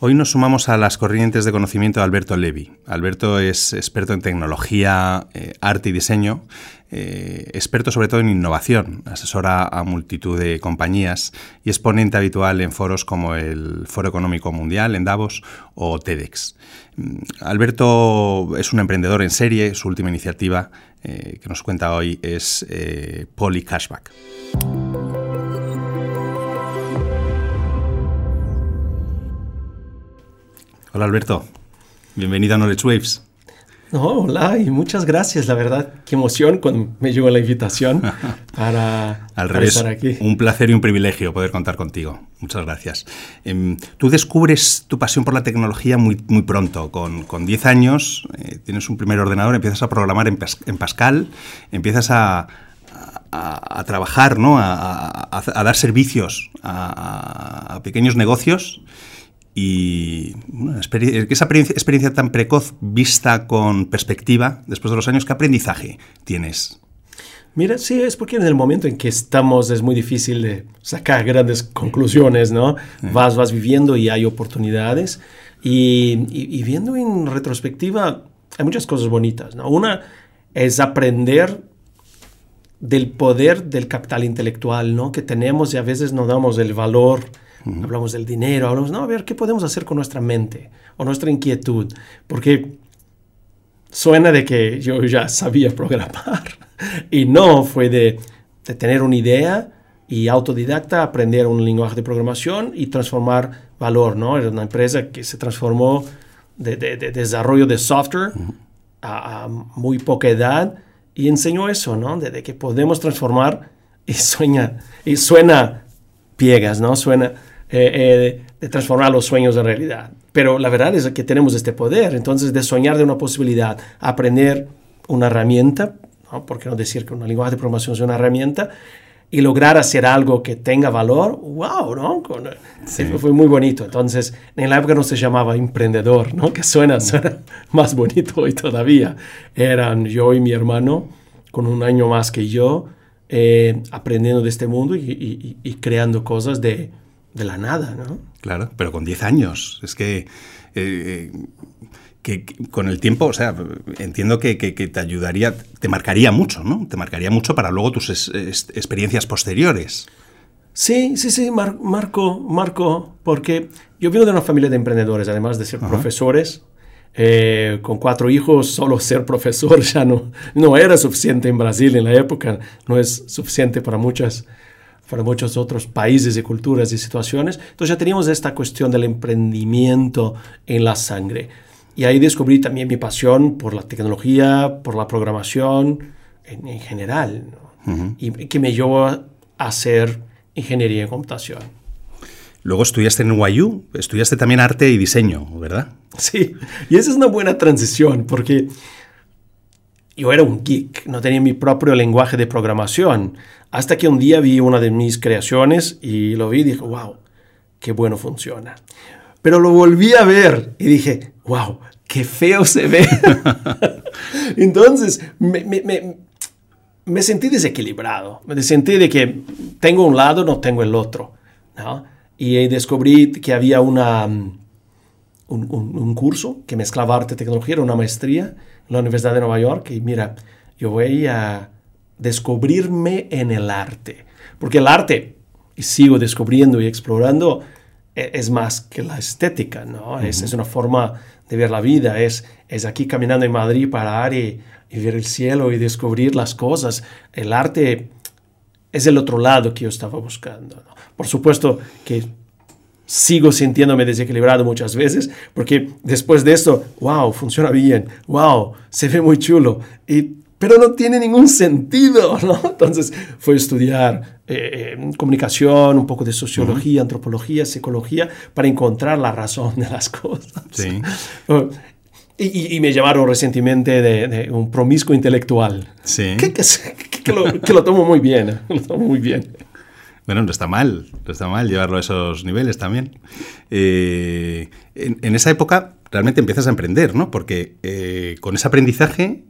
Hoy nos sumamos a las corrientes de conocimiento de Alberto Levi. Alberto es experto en tecnología, eh, arte y diseño, eh, experto sobre todo en innovación, asesora a multitud de compañías y es ponente habitual en foros como el Foro Económico Mundial en Davos o TEDx. Mm, Alberto es un emprendedor en serie, su última iniciativa eh, que nos cuenta hoy es Poly Cashback. Hola Alberto, bienvenido a Knowledge Waves. hola y muchas gracias, la verdad, qué emoción cuando me llegó la invitación para, Al revés, estar aquí. Un placer y un privilegio poder contar contigo. Muchas gracias. Em, tú descubres tu pasión por la tecnología muy, muy pronto. Con, con 10 años eh, tienes un primer ordenador, empiezas a programar en, Pascal, empiezas a, a, trabajar, ¿no? a, dar servicios a, pequeños negocios y esa experiencia tan precoz vista con perspectiva, después de los años, ¿qué aprendizaje tienes? Mira, sí, es porque en el momento en que estamos es muy difícil de sacar grandes conclusiones, ¿no? Vas, vas viviendo y hay oportunidades. Y, viendo en retrospectiva, hay muchas cosas bonitas, ¿no? Una es aprender del poder del capital intelectual, ¿no? Que tenemos y a veces no damos el valor hablamos del dinero, hablamos, no, a ver, ¿qué podemos hacer con nuestra mente o nuestra inquietud? Porque suena de que yo ya sabía programar y no, fue de, tener una idea y autodidacta aprender un lenguaje de programación y transformar valor, ¿no? Era una empresa que se transformó de, desarrollo de software a, muy poca edad y enseñó eso, ¿no? De, que podemos transformar y sueña, y suena piegas, ¿no? Suena, eh, eh, de transformar los sueños en realidad. Pero la verdad es que tenemos este poder, entonces de soñar de una posibilidad, aprender una herramienta, ¿no? ¿por qué no decir que una lenguaje de programación es una herramienta? Y lograr hacer algo que tenga valor, wow, ¿no? Fue muy bonito. Entonces, en la época no se llamaba emprendedor, ¿no? Que suena, suena más bonito hoy todavía. Eran yo y mi hermano, con un año más que yo, eh, aprendiendo de este mundo y creando cosas de, de la nada, ¿no? Claro, pero con 10 años. Es que, eh, que, con el tiempo, o sea, entiendo que, te ayudaría, te marcaría mucho, ¿no? Te marcaría mucho para luego tus experiencias posteriores. Sí, sí, sí, marco, marco, porque yo vengo de una familia de emprendedores, además de ser profesores. Eh, con cuatro hijos, solo ser profesor ya no, no era suficiente en Brasil en la época, no es suficiente para muchas para muchos otros países y culturas y situaciones. Entonces ya teníamos esta cuestión del emprendimiento en la sangre. Y ahí descubrí también mi pasión por la tecnología, por la programación en, general, y que me llevó a hacer ingeniería en computación. Luego estudiaste en NYU, estudiaste también arte y diseño, ¿verdad? Sí, y esa es una buena transición porque yo era un geek, no tenía mi propio lenguaje de programación. Hasta que un día vi una de mis creaciones y lo vi y dije, wow, qué bueno funciona. Pero lo volví a ver y dije, wow, qué feo se ve. Entonces me, sentí desequilibrado. Me sentí de que tengo un lado, no tengo el otro. Y descubrí que había una, un, un curso que mezclaba arte y tecnología, era una maestría la Universidad de Nueva York y mira, yo voy a descubrirme en el arte, porque el arte, y sigo descubriendo y explorando, e, es más que la estética, ¿no? es, es, una forma de ver la vida, es, es aquí caminando en Madrid parar y, y ver el cielo y descubrir las cosas. El arte es el otro lado que yo estaba buscando. Por supuesto que sigo sintiéndome desequilibrado muchas veces, porque después de esto, wow, funciona bien, wow, se ve muy chulo, y, pero no tiene ningún sentido, ¿no? Entonces fue estudiar eh, eh, comunicación, un poco de sociología, antropología, psicología, para encontrar la razón de las cosas. Sí. Oh, y, me llamaron recientemente de, un promiscuo intelectual. Sí. Que, que, lo, que, lo, tomo muy bien, lo tomo muy bien. Bueno, no está mal, no está mal llevarlo a esos niveles también. Eh, en, esa época realmente empiezas a emprender, ¿no? Porque eh, con ese aprendizaje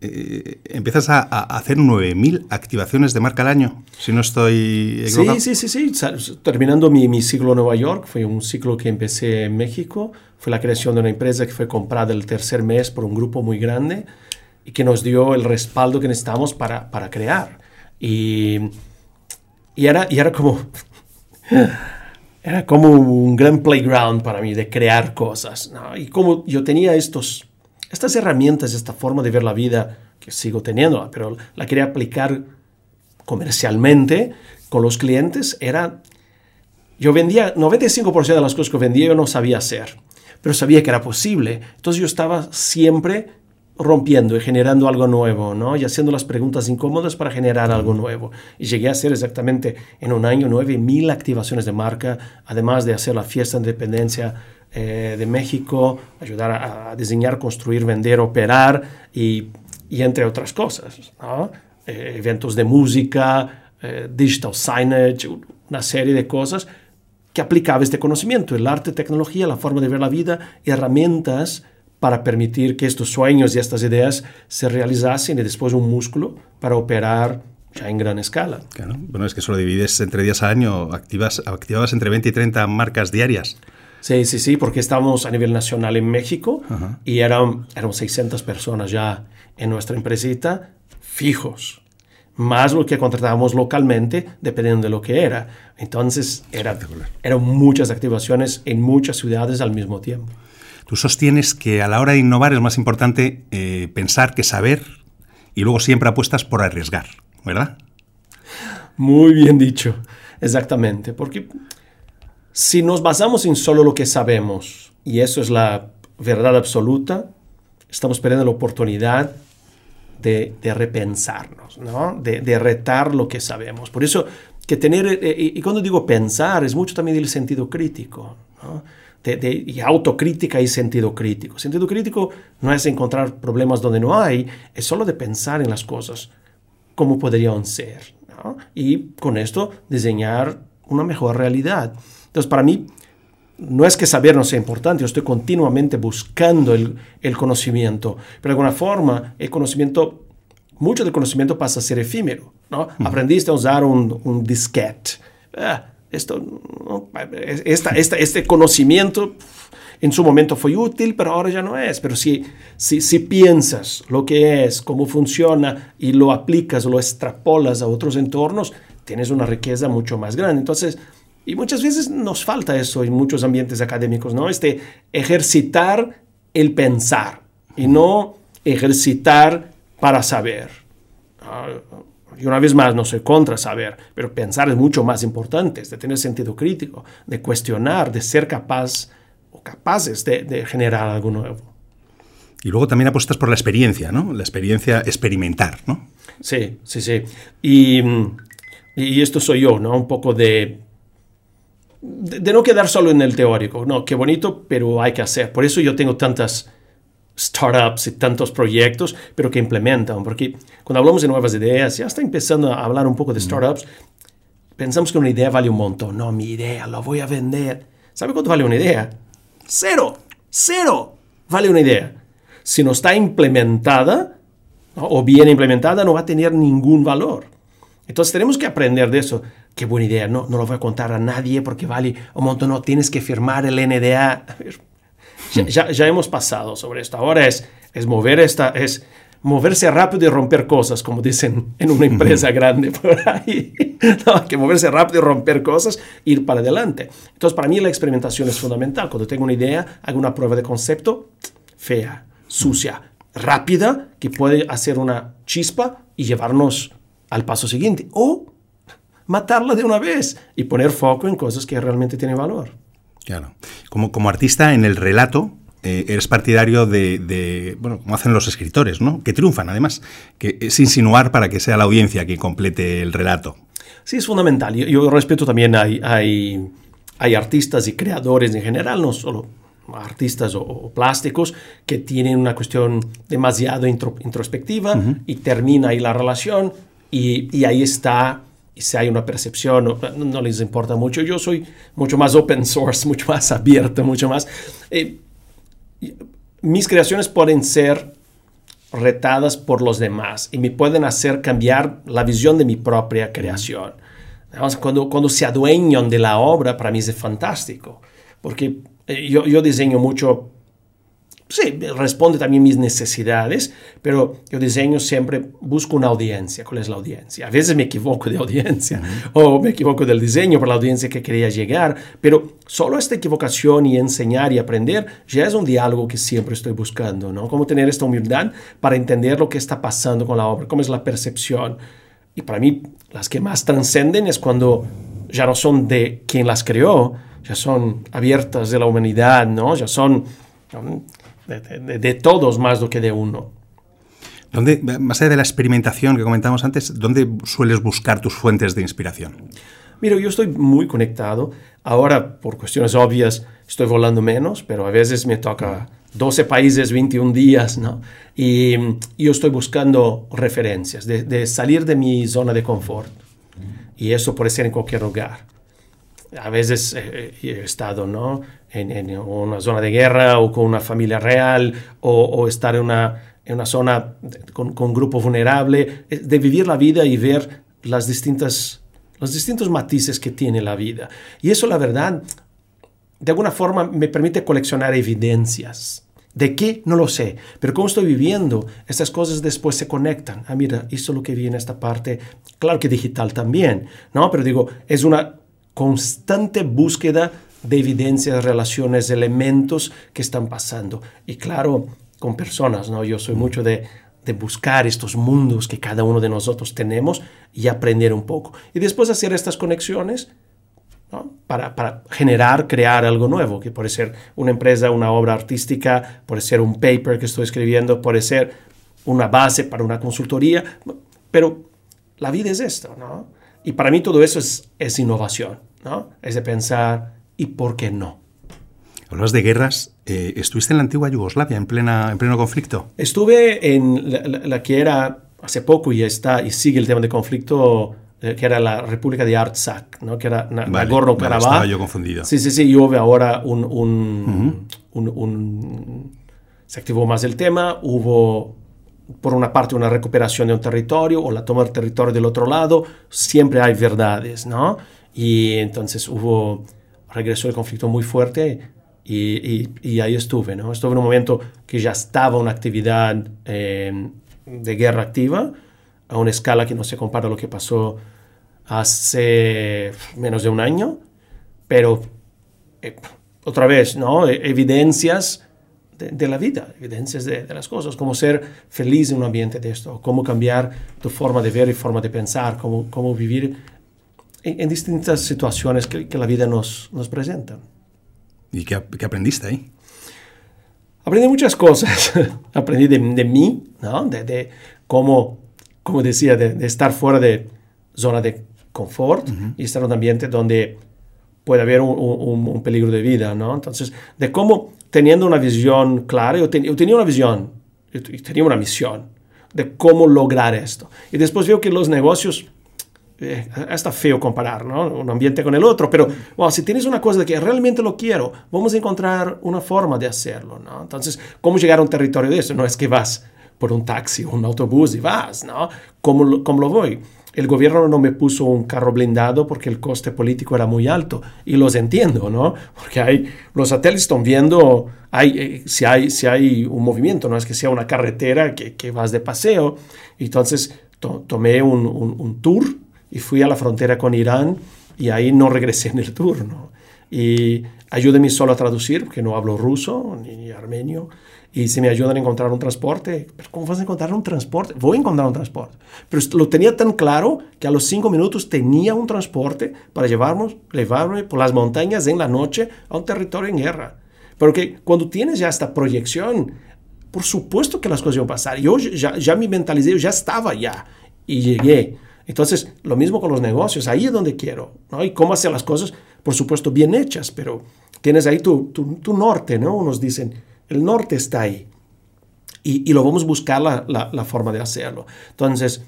eh, empiezas a, hacer 9.000 activaciones de marca al año, si no estoy equivocado. Sí, sí, sí, sí. Terminando mi, mi ciclo en Nueva York, fue un ciclo que empecé en México, fue la creación de una empresa que fue comprada el tercer mes por un grupo muy grande y que nos dio el respaldo que necesitamos para, para crear. Y, y, era, y era como... Era como un gran playground para mí de crear cosas. Y como yo tenía estos estas herramientas, esta forma de ver la vida que sigo teniendo, pero la quería aplicar comercialmente con los clientes, era, yo vendía, 95% de las cosas que vendía yo no sabía hacer, pero sabía que era posible. Entonces yo estaba siempre rompiendo y generando algo nuevo, ¿no? Y haciendo las preguntas incómodas para generar algo nuevo. Y llegué a hacer exactamente en un año 9.000 activaciones de marca, además de hacer la fiesta de independencia eh, de México, ayudar a, diseñar, construir, vender, operar y, y entre otras cosas. Eh, eventos de música, eh, digital signage, una serie de cosas que aplicaba este conocimiento, el arte, tecnología, la forma de ver la vida, herramientas para permitir que estos sueños y estas ideas se realizasen y después un músculo para operar ya en gran escala. Claro. Bueno, es que solo divides entre días al año, activas, activabas entre 20 y 30 marcas diarias. Sí, sí, sí, porque estamos a nivel nacional en México y eran, eran 600 personas ya en nuestra empresita fijos, más lo que contratábamos localmente, dependiendo de lo que era. Entonces, era, eran muchas activaciones en muchas ciudades al mismo tiempo. Tú sostienes que a la hora de innovar es más importante eh, pensar que saber y luego siempre apuestas por arriesgar, ¿verdad? Muy bien dicho, exactamente, porque si nos basamos en solo lo que sabemos, y eso es la verdad absoluta, estamos perdiendo la oportunidad de, repensarnos, ¿no? de, retar lo que sabemos. Por eso, que tener, eh, eh, y cuando digo pensar, es mucho también del sentido crítico, ¿no? De, y autocrítica y sentido crítico. Sentido crítico no es encontrar problemas donde no hay, es solo de pensar en las cosas, como podrían ser, ¿no? y con esto diseñar una mejor realidad. Entonces, para mí, no es que saber no sea importante, yo estoy continuamente buscando el, conocimiento, pero de alguna forma el conocimiento, mucho del conocimiento pasa a ser efímero, ¿no? Aprendiste a usar un, un disquete. Ah, esto, esta, este conocimiento en su momento fue útil, pero ahora ya no es. Pero si, si, si piensas lo que es, cómo funciona y lo aplicas, lo extrapolas a otros entornos, tienes una riqueza mucho más grande. Entonces, y muchas veces nos falta eso en muchos ambientes académicos, ¿no? Este ejercitar el pensar y no ejercitar para saber. Ah, y una vez más, no soy contra saber, pero pensar es mucho más importante, de tener sentido crítico, de cuestionar, de ser capaz o capaces de, generar algo nuevo. Y luego también apuestas por la experiencia, ¿no? La experiencia experimentar, ¿no? Sí, sí, sí. Y, y esto soy yo, ¿no? Un poco de de, no quedar solo en el teórico. No, qué bonito, pero hay que hacer. Por eso yo tengo tantas startups y tantos proyectos, pero que implementan. Porque cuando hablamos de nuevas ideas, ya está empezando a hablar un poco de startups. Pensamos que una idea vale un montón. No, mi idea, la voy a vender. ¿Sabe cuánto vale una idea? Cero. Cero vale una idea. Si no está implementada o bien implementada, no va a tener ningún valor. Entonces tenemos que aprender de eso. Qué buena idea, no, no lo voy a contar a nadie porque vale un montón, no tienes que firmar el NDA. Ya, ya, hemos pasado sobre esto. Ahora es, es mover esta, es moverse rápido y romper cosas, como dicen en una empresa grande por ahí. No, que moverse rápido y romper cosas, ir para adelante. Entonces, para mí la experimentación es fundamental. Cuando tengo una idea, hago una prueba de concepto fea, sucia, rápida, que puede hacer una chispa y llevarnos al paso siguiente. O matarla de una vez y poner foco en cosas que realmente tienen valor. Claro. Como, como artista en el relato, eh, eres partidario de, bueno, como hacen los escritores, ¿no? Que triunfan, además, que es insinuar para que sea la audiencia quien complete el relato. Sí, es fundamental. Yo, respeto también, hay, hay, hay, artistas y creadores en general, no solo artistas o, plásticos, que tienen una cuestión demasiado introspectiva y termina ahí la relación y, y ahí está y si hay una percepción, no, les importa mucho. Yo soy mucho más open source, mucho más abierto, mucho más... Eh, mis creaciones pueden ser retadas por los demás y me pueden hacer cambiar la visión de mi propia creación. Cuando, cuando se adueñan de la obra, para mí es fantástico, porque eh, yo, yo diseño mucho sí, responde también mis necesidades, pero yo diseño siempre, busco una audiencia. ¿Cuál es la audiencia? A veces me equivoco de audiencia o me equivoco del diseño por la audiencia que quería llegar, pero solo esta equivocación y enseñar y aprender ya es un diálogo que siempre estoy buscando, ¿no? Cómo tener esta humildad para entender lo que está pasando con la obra, cómo es la percepción. Y para mí, las que más trascenden es cuando ya no son de quien las creó, ya son abiertas de la humanidad, ¿no? Ya son de, todos más do que de uno. ¿Dónde, más allá de la experimentación que comentamos antes, ¿dónde sueles buscar tus fuentes de inspiración? Mira, yo estoy muy conectado. Ahora, por cuestiones obvias, estoy volando menos, pero a veces me toca 12 países, 21 días, ¿no? Y, yo estoy buscando referencias, de, salir de mi zona de confort. Y eso puede ser en cualquier lugar. A veces eh, he estado, ¿no? en, una zona de guerra o con una familia real o, estar en una, en una zona con, un grupo vulnerable, de vivir la vida y ver las distintas, los distintos matices que tiene la vida. Y eso, la verdad, de alguna forma me permite coleccionar evidencias. ¿De qué? No lo sé. Pero como estoy viviendo, estas cosas después se conectan. Ah, mira, es lo que vi en esta parte. Claro que digital también, ¿no? Pero digo, es una constante búsqueda de evidencias, relaciones, elementos que están pasando. Y claro, con personas, ¿no? Yo soy mucho de, buscar estos mundos que cada uno de nosotros tenemos y aprender un poco. Y después hacer estas conexiones para, para, generar, crear algo nuevo, que puede ser una empresa, una obra artística, puede ser un paper que estoy escribiendo, puede ser una base para una consultoría, pero la vida es esto, ¿no? Y para mí todo eso es, es innovación, ¿no? Es de pensar, y por qué no. Hablas de guerras. Eh, ¿Estuviste en la antigua Yugoslavia en, plena, en pleno conflicto? Estuve en la, que era hace poco y está y sigue el tema de conflicto eh, que era la República de Artsakh, ¿no? que era Nagorno-Karabaj. estaba yo confundido. Sí, sí, sí, y hubo ahora un, un, un, Se activó más el tema, hubo por una parte una recuperación de un territorio o la toma del territorio del otro lado, siempre hay verdades, ¿no? Y entonces hubo regresó el conflicto muy fuerte y, y, ahí estuve, ¿no? Estuve en un momento que ya estaba una actividad em, de guerra activa a una escala que no se compara a lo que pasó hace menos de un año, pero eh, otra vez, ¿no? E, evidencias de, la vida, evidencias de, las cosas, cómo ser feliz en un ambiente de esto, cómo cambiar tu forma de ver y forma de pensar, cómo, cómo vivir en, distintas situaciones que, la vida nos, nos presenta. ¿Y qué, qué, aprendiste ahí? Aprendí muchas cosas. Aprendí de, de mí, ¿no? de, de, cómo, como decía, de, estar fuera de zona de confort y estar en un ambiente donde puede haber un, peligro de vida. ¿no? Entonces, de cómo teniendo una visión clara, yo, yo tenía una visión, yo tenía una misión de cómo lograr esto. Y después veo que los negocios eh, está feo comparar ¿no? un ambiente con el otro, pero si tienes una cosa de que realmente lo quiero, vamos a encontrar una forma de hacerlo. ¿no? Entonces, ¿cómo llegar a un territorio de eso? No es que vas por un taxi o un autobús y vas, ¿no? ¿Cómo, lo voy? El gobierno no me puso un carro blindado porque el coste político era muy alto y los entiendo, ¿no? Porque hay, los satélites están viendo hay, eh, si, hay, si hay un movimiento, no es que sea una carretera que, que vas de paseo. Entonces tomé un, un tour y fui a la frontera con Irán y ahí no regresé en el turno. Y ayúdenme solo a traducir, porque no hablo ruso ni armenio. Y si me ayudan a encontrar un transporte, ¿pero ¿cómo vas a encontrar un transporte? Voy a encontrar un transporte. Pero lo tenía tan claro que a los cinco minutos tenía un transporte para llevarnos, llevarme por las montañas en la noche a un territorio en guerra. Porque cuando tienes ya esta proyección, por supuesto que las cosas iban a pasar. Yo ya, ya me mentalicé, yo ya estaba ya y llegué. Entonces, lo mismo con los negocios, ahí es donde quiero, ¿no? Y cómo hacer las cosas, por supuesto, bien hechas, pero tienes ahí tu, tu, norte, ¿no? Unos dicen, el norte está ahí. Y, lo vamos a buscar la, la, forma de hacerlo. Entonces,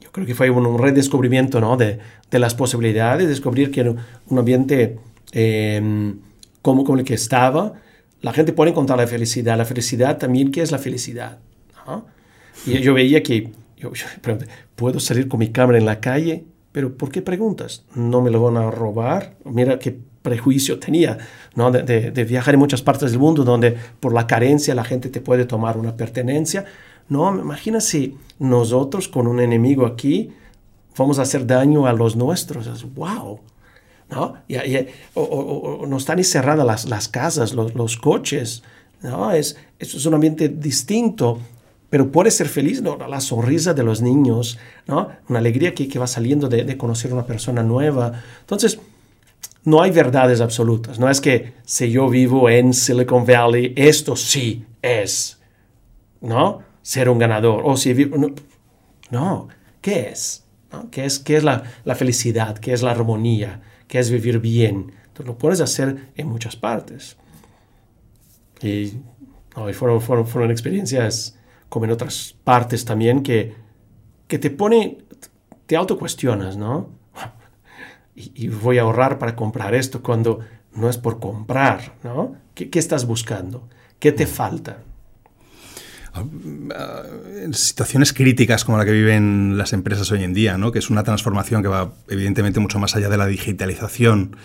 yo creo que fue un, redescubrimiento, ¿no? De, de, las posibilidades, descubrir que un ambiente eh, como, el que estaba, la gente puede encontrar la felicidad. La felicidad también, ¿qué es la felicidad? ¿no? Y yo veía que, yo, ¿puedo salir con mi cámara en la calle? Pero ¿por qué preguntas? ¿No me lo van a robar? Mira qué prejuicio tenía, ¿no? De, de, viajar en muchas partes del mundo donde por la carencia la gente te puede tomar una pertenencia. No, imagina si nosotros con un enemigo aquí vamos a hacer daño a los nuestros. Es, wow. ¿No? Y, o, no están cerradas las, las casas, los, los, coches. ¿no? Es, es un ambiente distinto pero puede ser feliz, ¿no? La sonrisa de los niños, ¿no? Una alegría que, que va saliendo de, de, conocer una persona nueva. Entonces, no hay verdades absolutas. No es que si yo vivo en Silicon Valley, esto sí es, ¿no? Ser un ganador. O si vivo... No, ¿qué es? ¿Qué es, qué es la, la, felicidad? ¿Qué es la armonía? ¿Qué es vivir bien? Entonces, lo puedes hacer en muchas partes. Y, no, fueron, fueron, fueron experiencias como en otras partes también, que, que te pone, te autocuestionas, ¿no? Y, voy a ahorrar para comprar esto cuando no es por comprar, ¿no? ¿Qué, qué estás buscando? ¿Qué te falta? Ah, en situaciones críticas como la que viven las empresas hoy en día, ¿no? que es una transformación que va evidentemente mucho más allá de la digitalización,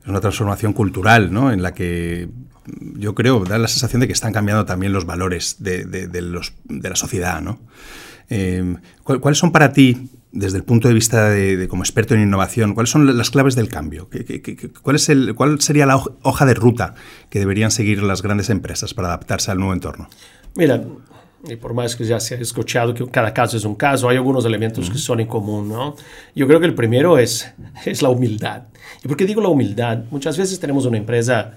es una transformación cultural ¿no? en la que yo creo, da la sensación de que están cambiando también los valores de, los, de la sociedad. ¿no? Eh, ¿Cuáles son para ti, desde el punto de vista de, como experto en innovación, cuáles son las claves del cambio? cuál, es el, ¿Cuál sería la hoja de ruta que deberían seguir las grandes empresas para adaptarse al nuevo entorno? Mira, y por más que ya se ha escuchado que cada caso es un caso, hay algunos elementos que son en común, ¿no? Yo creo que el primero es, es la humildad. ¿Y por qué digo la humildad? Muchas veces tenemos una empresa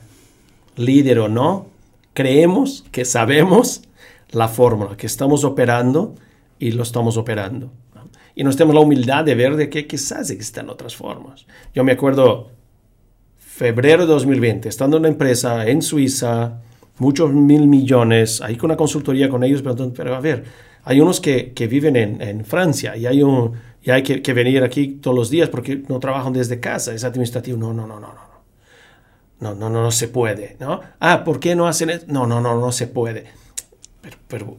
líder o no, creemos que sabemos la fórmula, que estamos operando y lo estamos operando. Y nos tenemos la humildad de ver de que quizás existen otras formas. Yo me acuerdo, febrero de 2020, estando en una empresa en Suiza, muchos mil millones, ahí con una consultoría con ellos, pero, pero a ver, hay unos que, que viven en, en, Francia y hay, un, y hay que, que, venir aquí todos los días porque no trabajan desde casa, es administrativo. No, no, no, no, no. No, no, no, no se puede, ¿no? Ah, ¿por qué no hacen eso? No, no, no, no se puede. Pero, pero,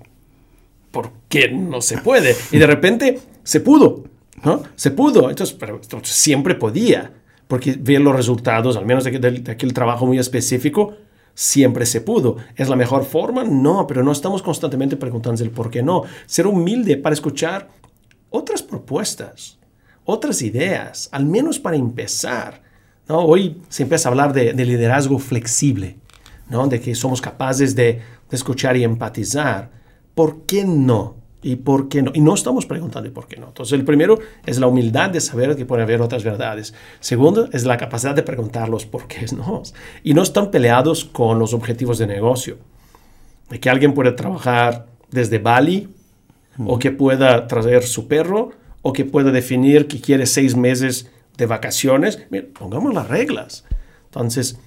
¿por qué no se puede? Y de repente se pudo, ¿no? Se pudo. Entonces, siempre podía, porque ver los resultados, al menos de, de aquel trabajo muy específico, siempre se pudo. ¿Es la mejor forma? No, pero no estamos constantemente preguntando el por qué no. Ser humilde para escuchar otras propuestas, otras ideas, al menos para empezar. Hoy se empieza a hablar de, liderazgo flexible, ¿no? de que somos capaces de, escuchar y empatizar. ¿Por qué no? ¿Y por qué no? Y no estamos preguntando por qué no. Entonces, el primero es la humildad de saber que puede haber otras verdades. Segundo, es la capacidad de preguntar los por qué no. Y no están peleados con los objetivos de negocio. De que alguien puede trabajar desde Bali, o que pueda traer su perro, o que pueda definir que quiere seis meses de vacaciones, pongamos las reglas. Entonces,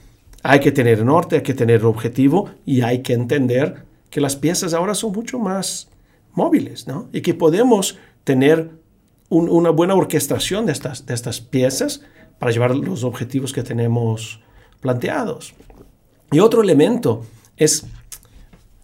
hay que tener norte, hay que tener objetivo y hay que entender que las piezas ahora son mucho más móviles, ¿no? Y que podemos tener una buena orquestación de estas, de estas piezas para llevar los objetivos que tenemos planteados. Y otro elemento es,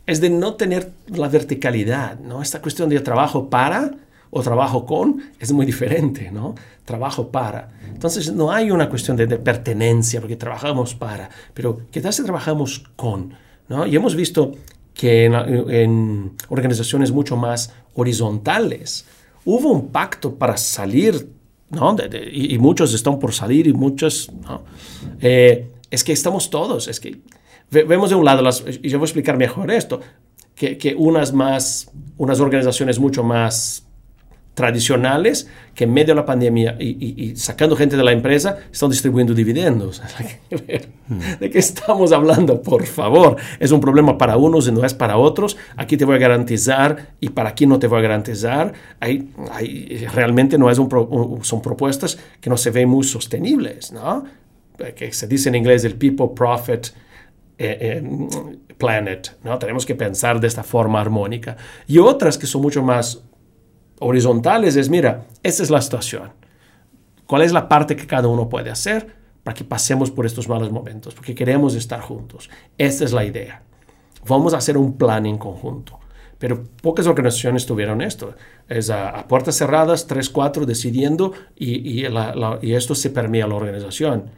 es de no tener la verticalidad, ¿no? Esta cuestión de trabajo para o trabajo con es muy diferente, ¿no? Trabajo para. Entonces no hay una cuestión de, pertenencia porque trabajamos para, pero ¿qué tal si trabajamos con? ¿no? Y hemos visto que en, organizaciones mucho más horizontales hubo un pacto para salir, ¿no? y, muchos están por salir y muchos, ¿no? Eh, es que estamos todos, es que vemos de un lado, las, y yo voy a explicar mejor esto, que, que unas más, unas organizaciones mucho más tradicionales que en medio de la pandemia y, sacando gente de la empresa están distribuyendo dividendos. ¿De qué estamos hablando? Por favor, es un problema para unos y no es para otros. Aquí te voy a garantizar y para aquí no te voy a garantizar. Hay, realmente no es un son propuestas que no se ven muy sostenibles, ¿no? Que se dice en inglés el people profit eh, eh, planet, ¿no? Tenemos que pensar de esta forma armónica. Y otras que son mucho más horizontales es, mira, esta es la situación. ¿Cuál es la parte que cada uno puede hacer para que pasemos por estos malos momentos? Porque queremos estar juntos. Esta es la idea. Vamos a hacer un plan en conjunto. pero pocas organizaciones tuvieron esto. Es a, puertas cerradas, tres, cuatro, decidiendo y, y, esto se permea a la organización.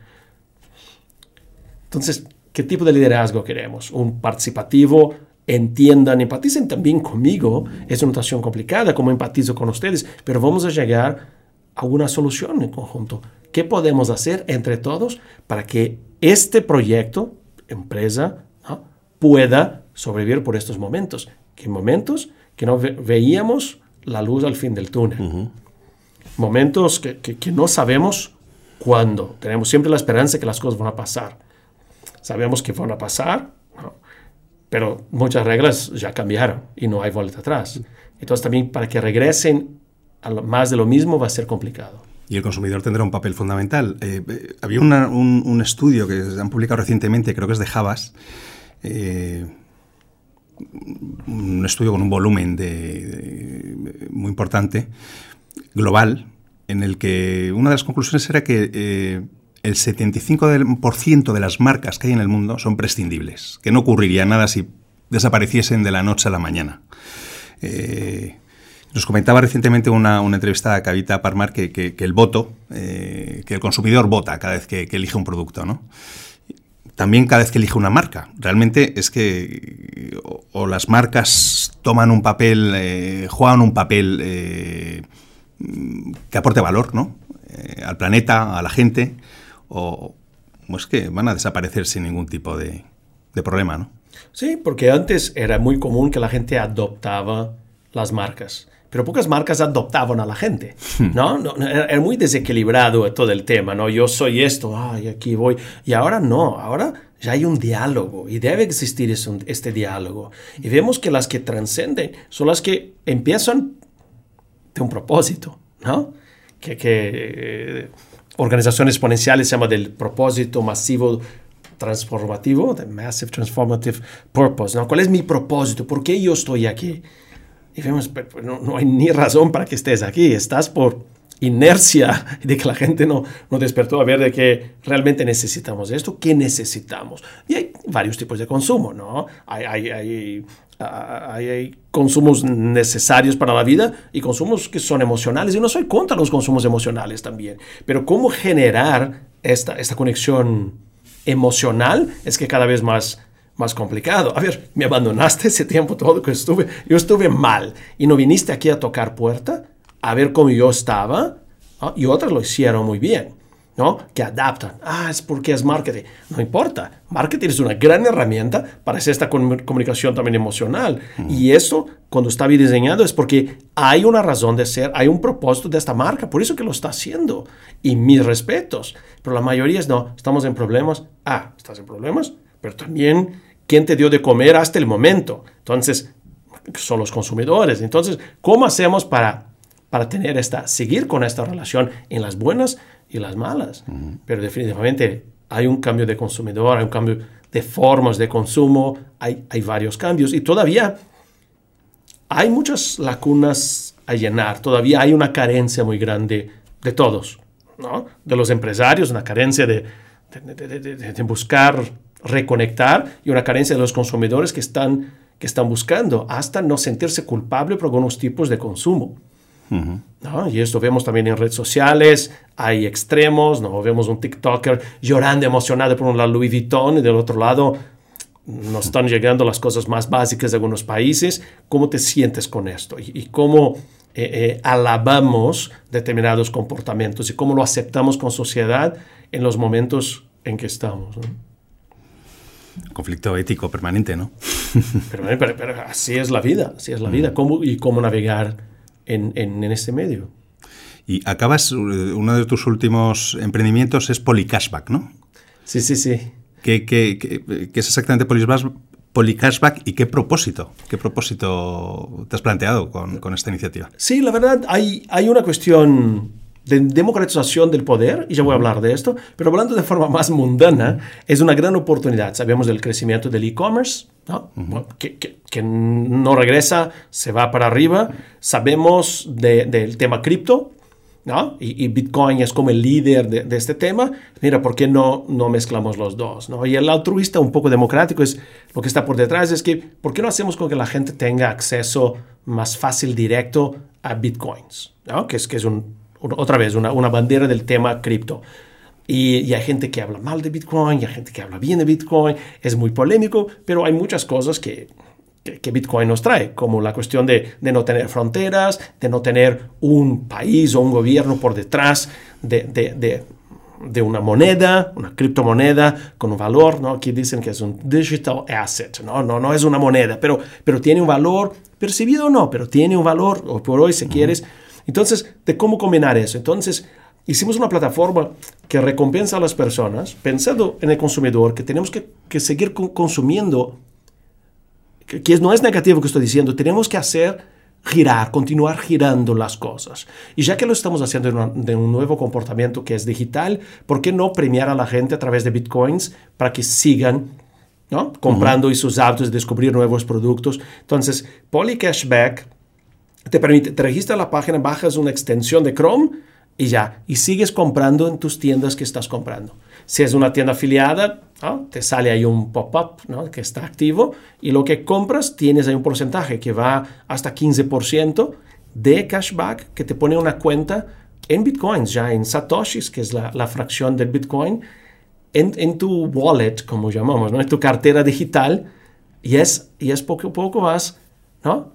Entonces, ¿qué tipo de liderazgo queremos? ¿Un participativo? Entiendan, empaticen también conmigo. Es una situación complicada, como empatizo con ustedes, pero vamos a llegar a una solución en conjunto. ¿Qué podemos hacer entre todos para que este proyecto, empresa, pueda sobrevivir por estos momentos? Que momentos que no veíamos la luz al fin del túnel. Momentos que, que, no sabemos cuándo. Tenemos siempre la esperanza de que las cosas van a pasar. Sabemos que van a pasar, pero muchas reglas ya cambiaron y no hay vuelta atrás. Entonces también para que regresen a más de lo mismo va a ser complicado. Y el consumidor tendrá un papel fundamental. Eh, eh, había un, estudio que han publicado recientemente, creo que es de Javas, eh, un estudio con un volumen de, muy importante, global, en el que una de las conclusiones era que el 75% de las marcas que hay en el mundo son prescindibles, que no ocurriría nada si desapareciesen de la noche a la mañana. Nos comentaba recientemente una, entrevista a Cavita Parmar que, el voto, eh, que el consumidor vota cada vez que, elige un producto, ¿no? También cada vez que elige una marca. Realmente es que o, las marcas toman un papel, eh, juegan un papel eh, que aporte valor, ¿no? al planeta, a la gente, o es que van a desaparecer sin ningún tipo de, de problema, ¿no? Sí, porque antes era muy común que la gente adoptaba las marcas pero pocas marcas adoptaban a la gente. ¿no? no, era, muy desequilibrado todo el tema, ¿no? Yo soy esto, ay, aquí voy. Y ahora no, ahora ya hay un diálogo y debe existir este diálogo. Y vemos que las que trascenden son las que empiezan de un propósito, ¿no? Que, que organizaciones exponenciales se llama del propósito masivo transformativo, de Massive Transformative Purpose, ¿no? ¿Cuál es mi propósito? ¿Por qué yo estoy aquí? Y vemos, pues, no, no, hay ni razón para que estés aquí, estás por inercia de que la gente no, no despertó a ver de que realmente necesitamos esto, ¿qué necesitamos? Y hay varios tipos de consumo, ¿no? Hay, hay, hay, hay, consumos necesarios para la vida y consumos que son emocionales. Y no soy contra los consumos emocionales también, pero cómo generar esta, esta conexión emocional es que cada vez más más complicado. A ver, me abandonaste ese tiempo todo que estuve. Yo estuve mal y no viniste aquí a tocar puerta a ver cómo yo estaba. Y otras lo hicieron muy bien, ¿no? Que adaptan. Ah, es porque es marketing. No importa. Marketing es una gran herramienta para hacer esta comunicación también emocional. Y eso, cuando está bien diseñado, es porque hay una razón de ser, hay un propósito de esta marca. Por eso que lo está haciendo. Y mis respetos. Pero la mayoría es no, estamos en problemas. Ah, ¿estás en problemas? pero también quién te dio de comer hasta el momento. Entonces, son los consumidores. Entonces, ¿cómo hacemos para, para tener esta, seguir con esta relación en las buenas y las malas? Pero definitivamente hay un cambio de consumidor, hay un cambio de formas de consumo, hay, hay varios cambios y todavía hay muchas lacunas a llenar, todavía hay una carencia muy grande de todos, ¿no? De los empresarios, una carencia de, de, de, buscar reconectar y una carencia de los consumidores que están, que están buscando, hasta no sentirse culpable por algunos tipos de consumo. Y esto vemos también en redes sociales, hay extremos, ¿no? vemos un TikToker llorando emocionado por un Louis Vuitton y del otro lado nos están llegando las cosas más básicas de algunos países. ¿Cómo te sientes con esto? Y, cómo eh, eh, alabamos determinados comportamientos y cómo lo aceptamos con sociedad en los momentos en que estamos. Conflicto ético permanente, ¿no? pero, así es la vida, así es la vida. ¿Cómo, y cómo navegar en, en, este medio. Y acabas, eh, uno de tus últimos emprendimientos es Polycashback, ¿no? Sí, sí, sí. ¿Qué, qué, qué, es exactamente Polycashback y qué propósito? ¿Qué propósito te has planteado con, con esta iniciativa? Sí, la verdad, hay, hay una cuestión de democratización del poder, y ya voy a hablar de esto, pero hablando de forma más mundana, es una gran oportunidad. Sabemos del crecimiento del e-commerce, que, no regresa, se va para arriba. Sabemos del tema cripto, ¿no? Y, Bitcoin es como el líder de, este tema, mira, ¿por qué no, no mezclamos los dos? ¿no? Y el altruista un poco democrático es lo que está por detrás, es que, ¿por qué no hacemos con que la gente tenga acceso más fácil, directo a Bitcoins? ¿no? Que es, que es un, otra vez una, una bandera del tema cripto. Y, y, hay gente que habla mal de Bitcoin, y hay gente que habla bien de Bitcoin, es muy polémico, pero hay muchas cosas que que, Bitcoin nos trae, como la cuestión de, no tener fronteras, de no tener un país o un gobierno por detrás de, una moneda, una criptomoneda con un valor, ¿no? Aquí dicen que es un digital asset, ¿no? No, no es una moneda, pero, pero tiene un valor, percibido o no, pero tiene un valor, o por hoy si quieres. Entonces, de cómo combinar eso. Entonces, hicimos una plataforma que recompensa a las personas, pensando en el consumidor, que tenemos que, que seguir consumiendo que no es negativo que estoy diciendo, tenemos que hacer girar, continuar girando las cosas. Y ya que lo estamos haciendo de, un nuevo comportamiento que es digital, ¿por qué no premiar a la gente a través de bitcoins para que sigan ¿no? comprando y sus hábitos, descubrir nuevos productos? Entonces, Polycashback te permite, te registras la página, bajas una extensión de Chrome y ya, y sigues comprando en tus tiendas que estás comprando. Si es una tienda afiliada, te sale ahí un pop-up ¿no? que está activo y lo que compras tienes ahí un porcentaje que va hasta 15% de cashback que te pone una cuenta en bitcoins, ya en satoshis, que es la, fracción del bitcoin, en, en, tu wallet, como llamamos, ¿no? en tu cartera digital y es, y es poco a poco vas, ¿no?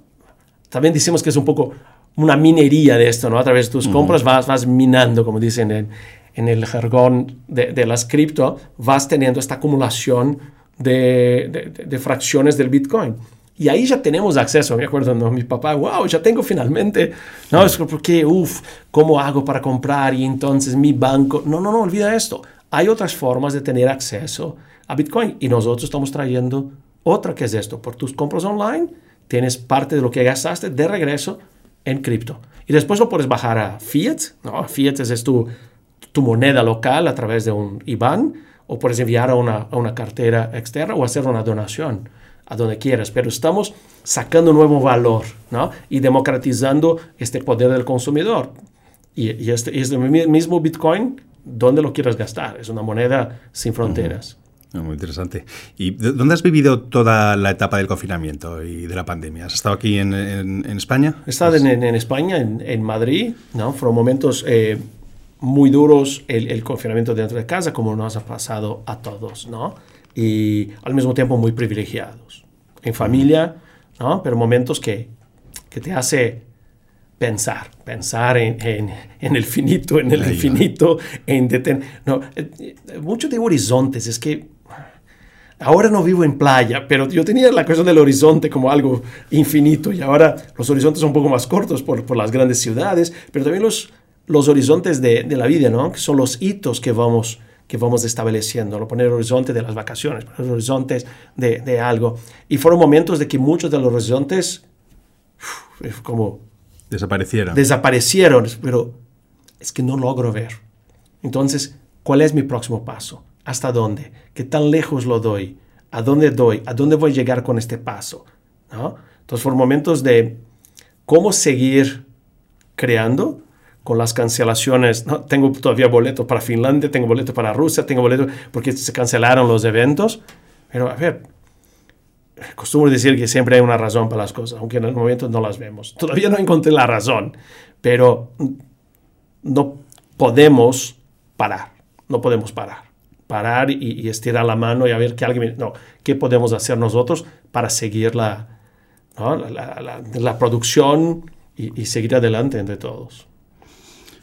También decimos que es un poco una minería de esto, ¿no? A través de tus compras vas, vas minando, como dicen en, en el jargón de, de, las cripto, vas teniendo esta acumulación de, de, fracciones del Bitcoin. Y ahí ya tenemos acceso, me acuerdo, ¿no? mi papá, wow, ya tengo finalmente, no, es porque, uff, ¿cómo hago para comprar? Y entonces mi banco, no, no, no, olvida esto. Hay otras formas de tener acceso a Bitcoin y nosotros estamos trayendo otra que es esto, por tus compras online, tienes parte de lo que gastaste de regreso en cripto. Y después lo puedes bajar a Fiat, ¿no? Fiat es tu tu moneda local a través de un IBAN o puedes enviar a una, a una cartera externa o hacer una donación a donde quieras, pero estamos sacando nuevo valor ¿no? y democratizando este poder del consumidor. Y, y este, este mismo Bitcoin, donde lo quieras gastar, es una moneda sin fronteras. Muy interesante. ¿Y dónde has vivido toda la etapa del confinamiento y de la pandemia? ¿Has estado aquí en, en, España? He estado en, en, España, en, Madrid, ¿no? Fueron momentos eh, muy duros el, confinamiento dentro de casa, como nos ha pasado a todos, ¿no? Y al mismo tiempo muy privilegiados. En familia, ¿no? Pero momentos que, que te hace pensar, pensar en, en, el finito, en el infinito, en detener... No, eh, eh, mucho de horizontes, es que ahora no vivo en playa, pero yo tenía la cuestión del horizonte como algo infinito y ahora los horizontes son un poco más cortos por, por las grandes ciudades, pero también los, los horizontes de, la vida, ¿no? Que son los hitos que vamos, que vamos estableciendo, ¿no? poner el horizonte de las vacaciones, poner horizontes de, algo. Y fueron momentos de que muchos de los horizontes como... Desaparecieron. Desaparecieron, pero es que no logro ver. Entonces, ¿cuál es mi próximo paso? ¿Hasta dónde? ¿Qué tan lejos lo doy? ¿A dónde doy? ¿A dónde voy a llegar con este paso? ¿No? Entonces, fueron momentos de cómo seguir creando, con las cancelaciones. No, tengo todavía boletos para Finlandia, tengo boletos para Rusia, tengo boletos porque se cancelaron los eventos. Pero a ver, costumbro decir que siempre hay una razón para las cosas, aunque en el momento no las vemos. Todavía no encontré la razón, pero no podemos parar, no podemos parar. Parar y, estirar la mano y a ver que alguien... No, ¿qué podemos hacer nosotros para seguir la, la, producción y, y seguir adelante entre todos?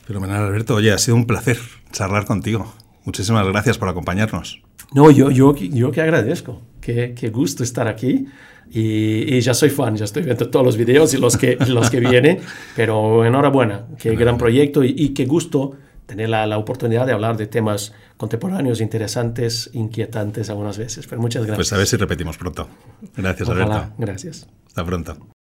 Fenomenal, Alberto. Oye, ha sido un placer charlar contigo. Muchísimas gracias por acompañarnos. No, yo, yo, yo que agradezco. Qué, qué gusto estar aquí. Y, ya soy fan, ya estoy viendo todos los videos y los que, los que vienen. Pero enhorabuena, qué gran proyecto y, qué gusto tener la, la, oportunidad de hablar de temas contemporáneos, interesantes, inquietantes algunas veces. Pero muchas gracias. Pues a ver si repetimos pronto. Gracias, Ojalá. Alberto. Gracias. Hasta pronto.